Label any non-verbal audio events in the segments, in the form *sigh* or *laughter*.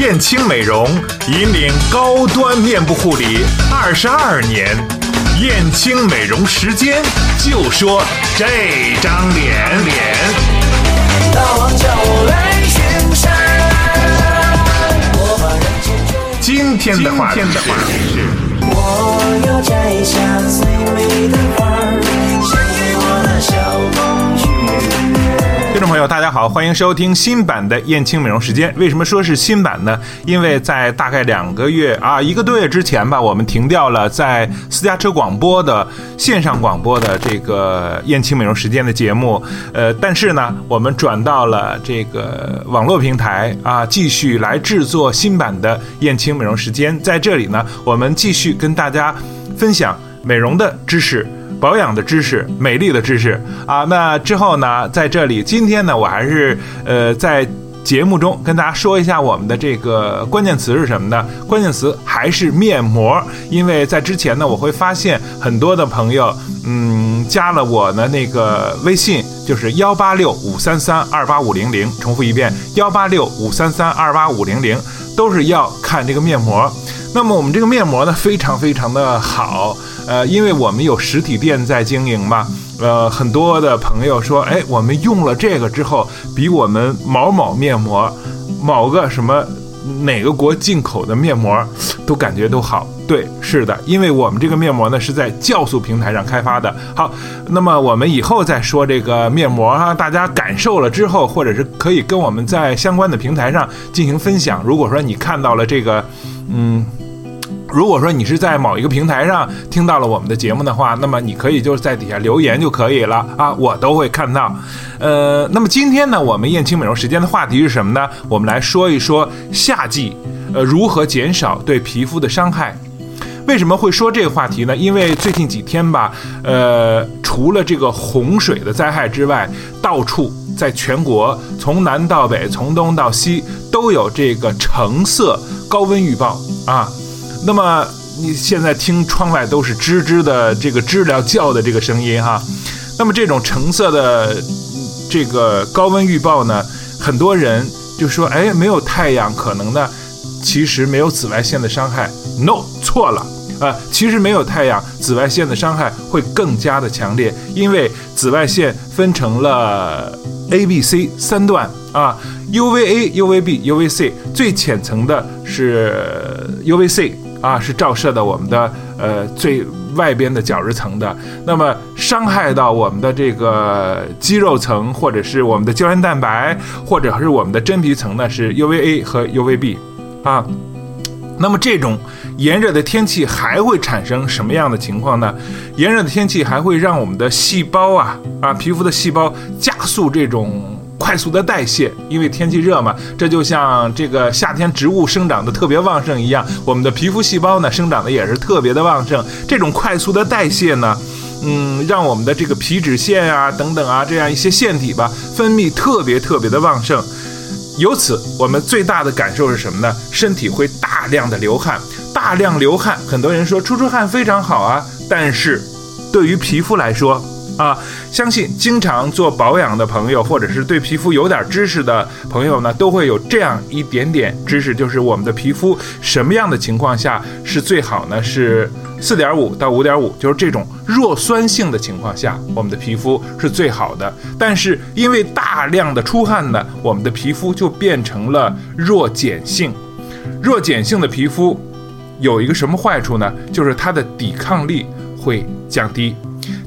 燕青美容引领高端面部护理二十二年，燕青美容时间就说这张脸脸。大王叫我来巡山，今天的话题是，我要摘下最美的花，朋友，大家好，欢迎收听新版的燕青美容时间。为什么说是新版呢？因为在大概两个月啊，一个多月之前吧，我们停掉了在私家车广播的线上广播的这个燕青美容时间的节目。呃，但是呢，我们转到了这个网络平台啊，继续来制作新版的燕青美容时间。在这里呢，我们继续跟大家分享美容的知识。保养的知识，美丽的知识啊！那之后呢，在这里，今天呢，我还是呃，在节目中跟大家说一下我们的这个关键词是什么呢？关键词还是面膜，因为在之前呢，我会发现很多的朋友，嗯，加了我的那个微信，就是幺八六五三三二八五零零，重复一遍，幺八六五三三二八五零零，都是要看这个面膜。那么我们这个面膜呢，非常非常的好。呃，因为我们有实体店在经营嘛，呃，很多的朋友说，哎，我们用了这个之后，比我们某某面膜、某个什么哪个国进口的面膜都感觉都好。对，是的，因为我们这个面膜呢是在酵素平台上开发的。好，那么我们以后再说这个面膜哈，大家感受了之后，或者是可以跟我们在相关的平台上进行分享。如果说你看到了这个，嗯。如果说你是在某一个平台上听到了我们的节目的话，那么你可以就是在底下留言就可以了啊，我都会看到。呃，那么今天呢，我们燕青美容时间的话题是什么呢？我们来说一说夏季，呃，如何减少对皮肤的伤害。为什么会说这个话题呢？因为最近几天吧，呃，除了这个洪水的灾害之外，到处在全国从南到北，从东到西都有这个橙色高温预报啊。那么你现在听窗外都是吱吱的这个知了叫的这个声音哈，那么这种橙色的这个高温预报呢，很多人就说哎没有太阳可能呢，其实没有紫外线的伤害，no 错了。啊，其实没有太阳紫外线的伤害会更加的强烈，因为紫外线分成了 A、B、C 三段。啊，UVA、UVB、UVC 最浅层的是 UVC。啊，是照射到我们的呃最外边的角质层的，那么伤害到我们的这个肌肉层，或者是我们的胶原蛋白，或者是我们的真皮层呢，是 UVA 和 UVB 啊。那么这种炎热的天气还会产生什么样的情况呢？炎热的天气还会让我们的细胞啊啊皮肤的细胞加速这种。快速的代谢，因为天气热嘛，这就像这个夏天植物生长的特别旺盛一样，我们的皮肤细胞呢生长的也是特别的旺盛。这种快速的代谢呢，嗯，让我们的这个皮脂腺啊等等啊这样一些腺体吧分泌特别特别的旺盛。由此，我们最大的感受是什么呢？身体会大量的流汗，大量流汗。很多人说出出汗非常好啊，但是对于皮肤来说。啊，相信经常做保养的朋友，或者是对皮肤有点知识的朋友呢，都会有这样一点点知识，就是我们的皮肤什么样的情况下是最好呢？是四点五到五点五，就是这种弱酸性的情况下，我们的皮肤是最好的。但是因为大量的出汗呢，我们的皮肤就变成了弱碱性。弱碱性的皮肤有一个什么坏处呢？就是它的抵抗力会降低。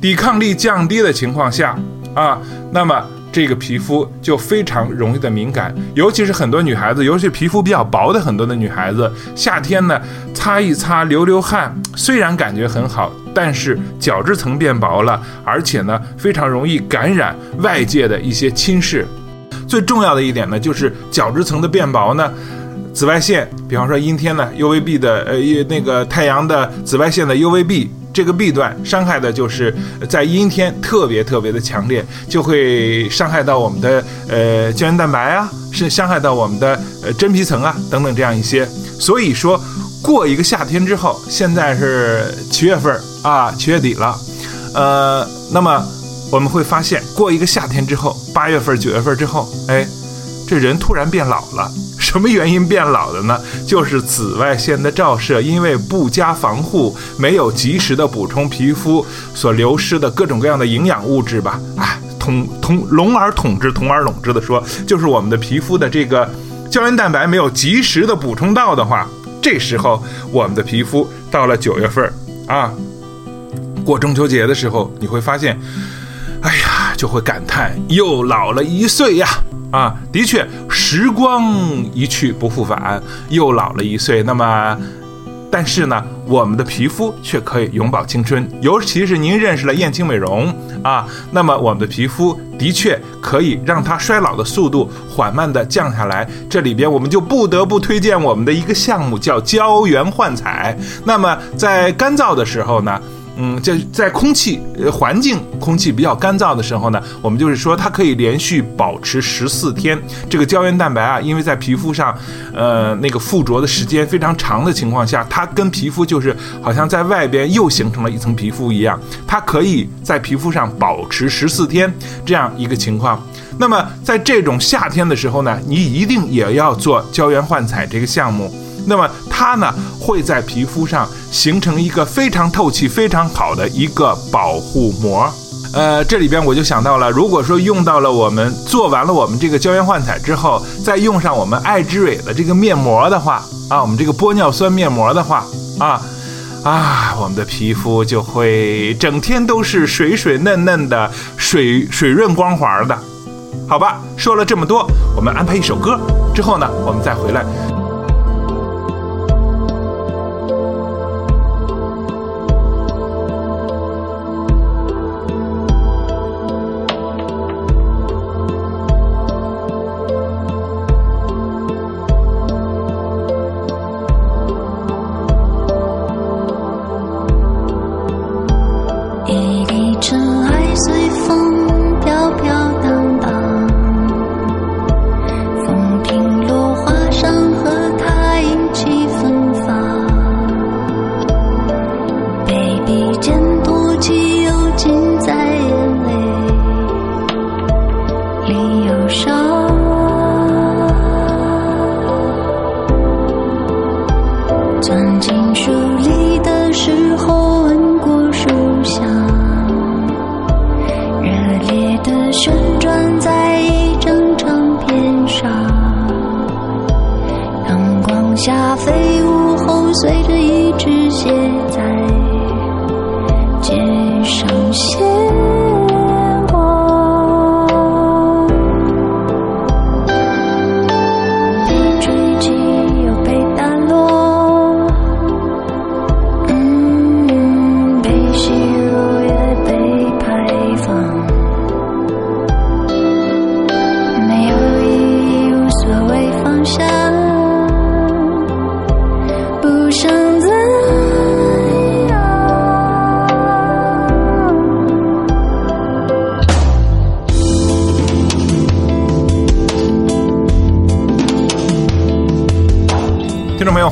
抵抗力降低的情况下，啊，那么这个皮肤就非常容易的敏感，尤其是很多女孩子，尤其皮肤比较薄的很多的女孩子，夏天呢擦一擦流流汗，虽然感觉很好，但是角质层变薄了，而且呢非常容易感染外界的一些侵蚀。最重要的一点呢，就是角质层的变薄呢，紫外线，比方说阴天呢，UVB 的呃那个太阳的紫外线的 UVB。这个弊端伤害的就是在阴天特别特别的强烈，就会伤害到我们的呃胶原蛋白啊，是伤害到我们的呃真皮层啊等等这样一些。所以说过一个夏天之后，现在是七月份啊，七月底了，呃，那么我们会发现过一个夏天之后，八月份、九月份之后，哎，这人突然变老了。什么原因变老的呢？*laughs* 就是紫外线的照射，因为不加防护，没有及时的补充皮肤所流失的各种各样的营养物质吧。哎，统统笼而统之，统而笼之的说，就是我们的皮肤的这个胶原蛋白没有及时的补充到的话，这时候我们的皮肤到了九月份啊，过中秋节的时候，你会发现，哎呀，就会感叹又老了一岁呀。啊，的确，时光一去不复返，又老了一岁。那么，但是呢，我们的皮肤却可以永葆青春。尤其是您认识了燕青美容啊，那么我们的皮肤的确可以让它衰老的速度缓慢的降下来。这里边我们就不得不推荐我们的一个项目，叫胶原焕彩。那么在干燥的时候呢？嗯，在在空气呃环境空气比较干燥的时候呢，我们就是说它可以连续保持十四天。这个胶原蛋白啊，因为在皮肤上，呃那个附着的时间非常长的情况下，它跟皮肤就是好像在外边又形成了一层皮肤一样，它可以在皮肤上保持十四天这样一个情况。那么在这种夏天的时候呢，你一定也要做胶原焕彩这个项目。那么它呢，会在皮肤上形成一个非常透气、非常好的一个保护膜。呃，这里边我就想到了，如果说用到了我们做完了我们这个胶原焕彩之后，再用上我们爱之蕊的这个面膜的话，啊，我们这个玻尿酸面膜的话，啊啊，我们的皮肤就会整天都是水水嫩嫩的、水水润光滑的。好吧，说了这么多，我们安排一首歌，之后呢，我们再回来。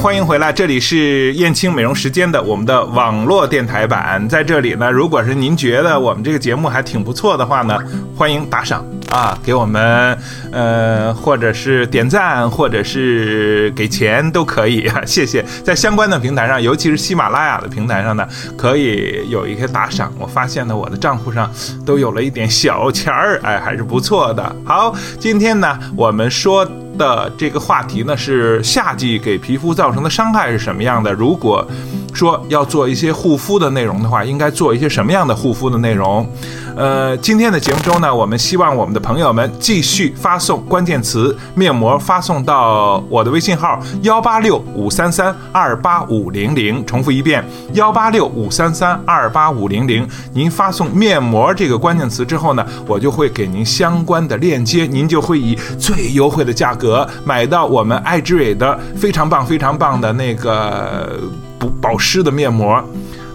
欢迎回来，这里是燕青美容时间的我们的网络电台版。在这里呢，如果是您觉得我们这个节目还挺不错的话呢，欢迎打赏啊，给我们呃，或者是点赞，或者是给钱都可以啊，*laughs* 谢谢。在相关的平台上，尤其是喜马拉雅的平台上呢，可以有一些打赏。我发现呢，我的账户上都有了一点小钱儿，哎，还是不错的。好，今天呢，我们说。的这个话题呢是夏季给皮肤造成的伤害是什么样的？如果说要做一些护肤的内容的话，应该做一些什么样的护肤的内容？呃，今天的节目中呢，我们希望我们的朋友们继续发送关键词“面膜”发送到我的微信号幺八六五三三二八五零零，重复一遍幺八六五三三二八五零零。您发送“面膜”这个关键词之后呢，我就会给您相关的链接，您就会以最优惠的价格得买到我们爱之蕊的非常棒、非常棒的那个补保湿的面膜。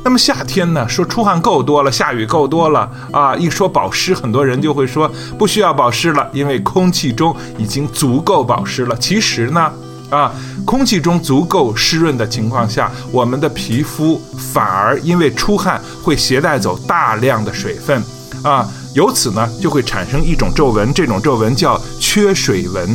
那么夏天呢？说出汗够多了，下雨够多了啊！一说保湿，很多人就会说不需要保湿了，因为空气中已经足够保湿了。其实呢，啊，空气中足够湿润的情况下，我们的皮肤反而因为出汗会携带走大量的水分，啊，由此呢就会产生一种皱纹，这种皱纹叫缺水纹，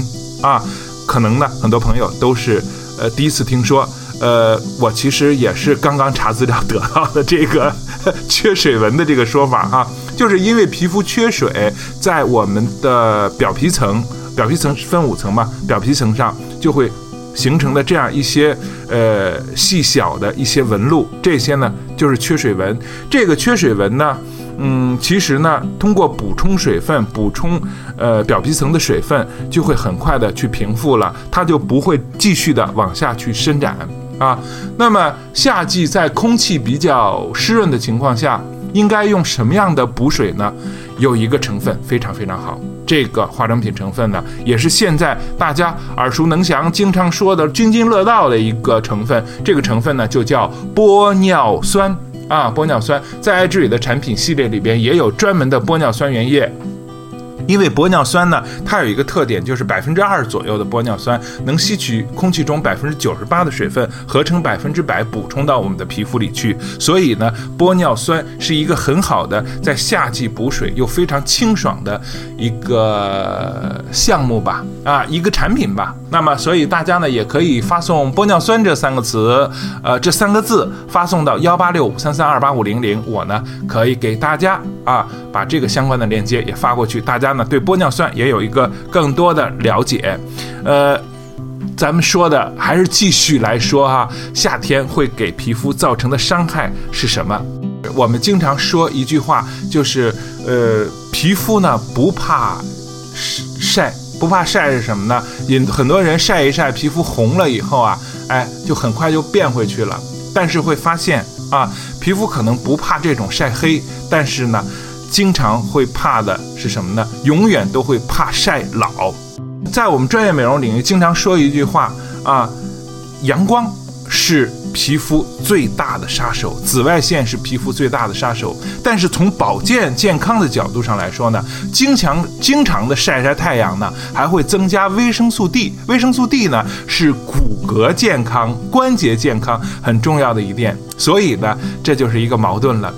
啊。可能呢，很多朋友都是呃第一次听说。呃，我其实也是刚刚查资料得到的这个 *laughs* 缺水纹的这个说法哈，就是因为皮肤缺水，在我们的表皮层，表皮层分五层嘛，表皮层上就会形成的这样一些呃细小的一些纹路，这些呢就是缺水纹。这个缺水纹呢。嗯，其实呢，通过补充水分，补充呃表皮层的水分，就会很快的去平复了，它就不会继续的往下去伸展啊。那么夏季在空气比较湿润的情况下，应该用什么样的补水呢？有一个成分非常非常好，这个化妆品成分呢，也是现在大家耳熟能详、经常说的津津乐道的一个成分，这个成分呢就叫玻尿酸。啊，玻尿酸在爱之语的产品系列里边也有专门的玻尿酸原液。因为玻尿酸呢，它有一个特点，就是百分之二左右的玻尿酸能吸取空气中百分之九十八的水分，合成百分之百补充到我们的皮肤里去。所以呢，玻尿酸是一个很好的在夏季补水又非常清爽的一个项目吧，啊，一个产品吧。那么，所以大家呢也可以发送玻尿酸这三个词，呃，这三个字发送到幺八六五三三二八五零零，我呢可以给大家啊把这个相关的链接也发过去，大家。那对玻尿酸也有一个更多的了解，呃，咱们说的还是继续来说哈，夏天会给皮肤造成的伤害是什么？我们经常说一句话，就是呃，皮肤呢不怕晒，不怕晒是什么呢？很很多人晒一晒，皮肤红了以后啊，哎，就很快就变回去了。但是会发现啊，皮肤可能不怕这种晒黑，但是呢。经常会怕的是什么呢？永远都会怕晒老。在我们专业美容领域，经常说一句话啊，阳光是皮肤最大的杀手，紫外线是皮肤最大的杀手。但是从保健健康的角度上来说呢，经常经常的晒晒太阳呢，还会增加维生素 D。维生素 D 呢，是骨骼健康、关节健康很重要的一点。所以呢，这就是一个矛盾了。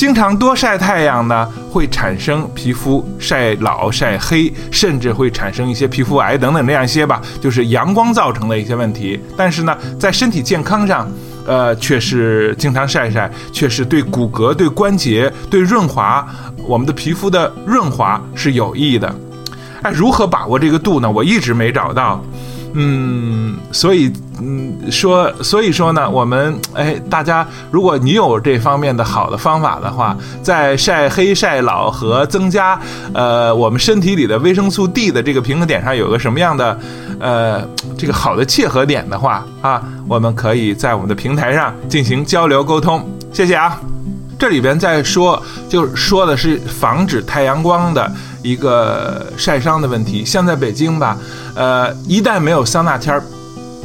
经常多晒太阳呢，会产生皮肤晒老、晒黑，甚至会产生一些皮肤癌等等这样一些吧，就是阳光造成的一些问题。但是呢，在身体健康上，呃，却是经常晒晒，却是对骨骼、对关节、对润滑我们的皮肤的润滑是有益的。哎，如何把握这个度呢？我一直没找到。嗯，所以，嗯，说，所以说呢，我们，哎，大家，如果你有这方面的好的方法的话，在晒黑、晒老和增加，呃，我们身体里的维生素 D 的这个平衡点上有个什么样的，呃，这个好的切合点的话啊，我们可以在我们的平台上进行交流沟通。谢谢啊。这里边在说，就是说的是防止太阳光的一个晒伤的问题。像在北京吧，呃，一旦没有桑拿天儿，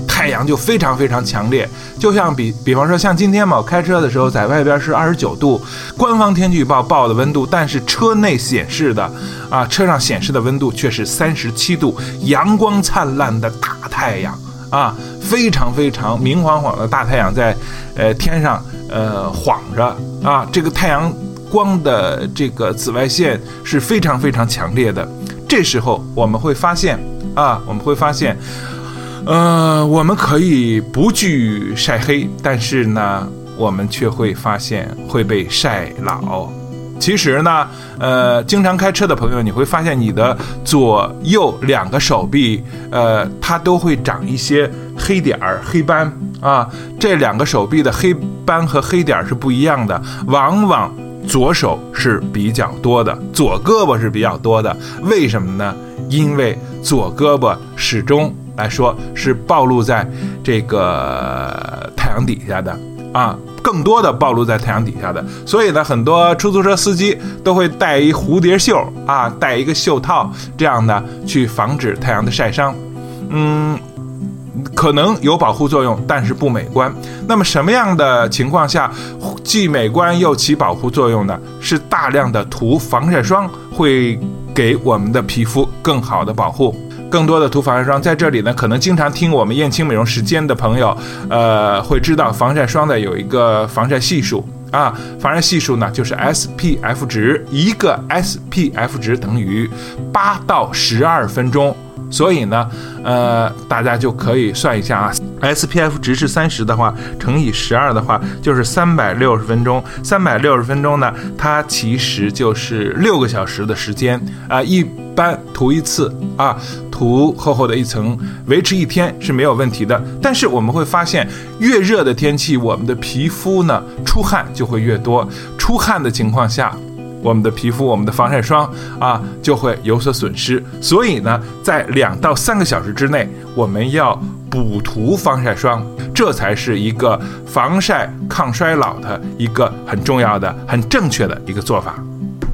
太阳就非常非常强烈。就像比比方说，像今天嘛，我开车的时候在外边是二十九度，官方天气预报报的温度，但是车内显示的啊，车上显示的温度却是三十七度，阳光灿烂的大太阳啊，非常非常明晃晃的大太阳在呃天上。呃，晃着啊，这个太阳光的这个紫外线是非常非常强烈的。这时候我们会发现啊，我们会发现，呃，我们可以不惧晒黑，但是呢，我们却会发现会被晒老。其实呢，呃，经常开车的朋友，你会发现你的左右两个手臂，呃，它都会长一些黑点儿、黑斑啊。这两个手臂的黑斑和黑点儿是不一样的，往往左手是比较多的，左胳膊是比较多的。为什么呢？因为左胳膊始终来说是暴露在这个太阳底下的啊。更多的暴露在太阳底下的，所以呢，很多出租车司机都会带一蝴蝶袖啊，带一个袖套，这样呢去防止太阳的晒伤。嗯，可能有保护作用，但是不美观。那么什么样的情况下既美观又起保护作用呢？是大量的涂防晒霜会给我们的皮肤更好的保护。更多的涂防晒霜，在这里呢，可能经常听我们燕青美容时间的朋友，呃，会知道防晒霜的有一个防晒系数啊，防晒系数呢就是 SPF 值，一个 SPF 值等于八到十二分钟，所以呢，呃，大家就可以算一下啊，SPF 值是三十的话，乘以十二的话，就是三百六十分钟。三百六十分钟呢，它其实就是六个小时的时间啊。一般涂一次啊，涂厚厚的一层，维持一天是没有问题的。但是我们会发现，越热的天气，我们的皮肤呢出汗就会越多，出汗的情况下。我们的皮肤，我们的防晒霜啊，就会有所损失。所以呢，在两到三个小时之内，我们要补涂防晒霜，这才是一个防晒抗衰老的一个很重要的、很正确的一个做法。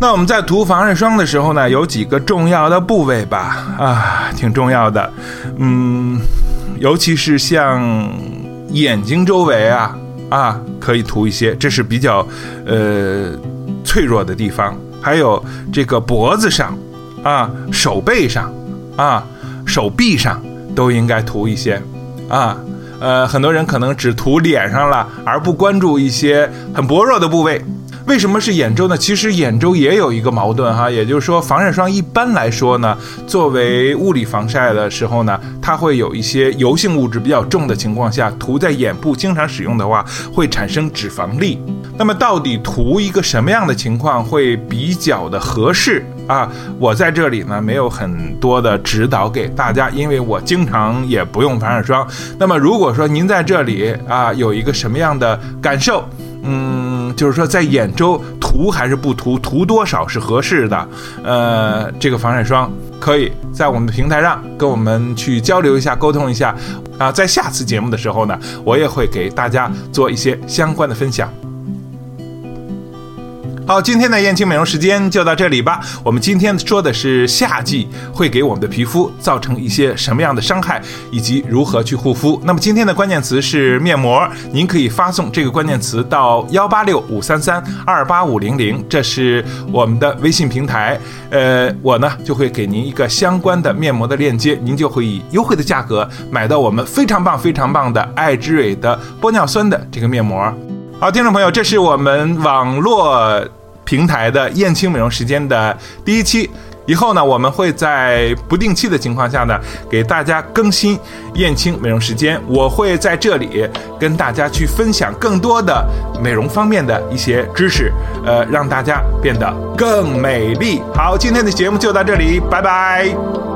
那我们在涂防晒霜的时候呢，有几个重要的部位吧？啊，挺重要的。嗯，尤其是像眼睛周围啊，啊，可以涂一些，这是比较呃。脆弱的地方，还有这个脖子上，啊，手背上，啊，手臂上都应该涂一些，啊，呃，很多人可能只涂脸上了，而不关注一些很薄弱的部位。为什么是眼周呢？其实眼周也有一个矛盾哈，也就是说，防晒霜一般来说呢，作为物理防晒的时候呢，它会有一些油性物质比较重的情况下，涂在眼部经常使用的话，会产生脂肪粒。那么到底涂一个什么样的情况会比较的合适啊？我在这里呢没有很多的指导给大家，因为我经常也不用防晒霜。那么如果说您在这里啊有一个什么样的感受，嗯，就是说在眼周涂还是不涂，涂多少是合适的？呃，这个防晒霜可以在我们的平台上跟我们去交流一下，沟通一下啊。在下次节目的时候呢，我也会给大家做一些相关的分享。好，今天的燕青美容时间就到这里吧。我们今天说的是夏季会给我们的皮肤造成一些什么样的伤害，以及如何去护肤。那么今天的关键词是面膜，您可以发送这个关键词到幺八六五三三二八五零零，这是我们的微信平台。呃，我呢就会给您一个相关的面膜的链接，您就会以优惠的价格买到我们非常棒、非常棒的爱之蕊的玻尿酸的这个面膜。好，听众朋友，这是我们网络。平台的燕青美容时间的第一期，以后呢，我们会在不定期的情况下呢，给大家更新燕青美容时间。我会在这里跟大家去分享更多的美容方面的一些知识，呃，让大家变得更美丽。好，今天的节目就到这里，拜拜。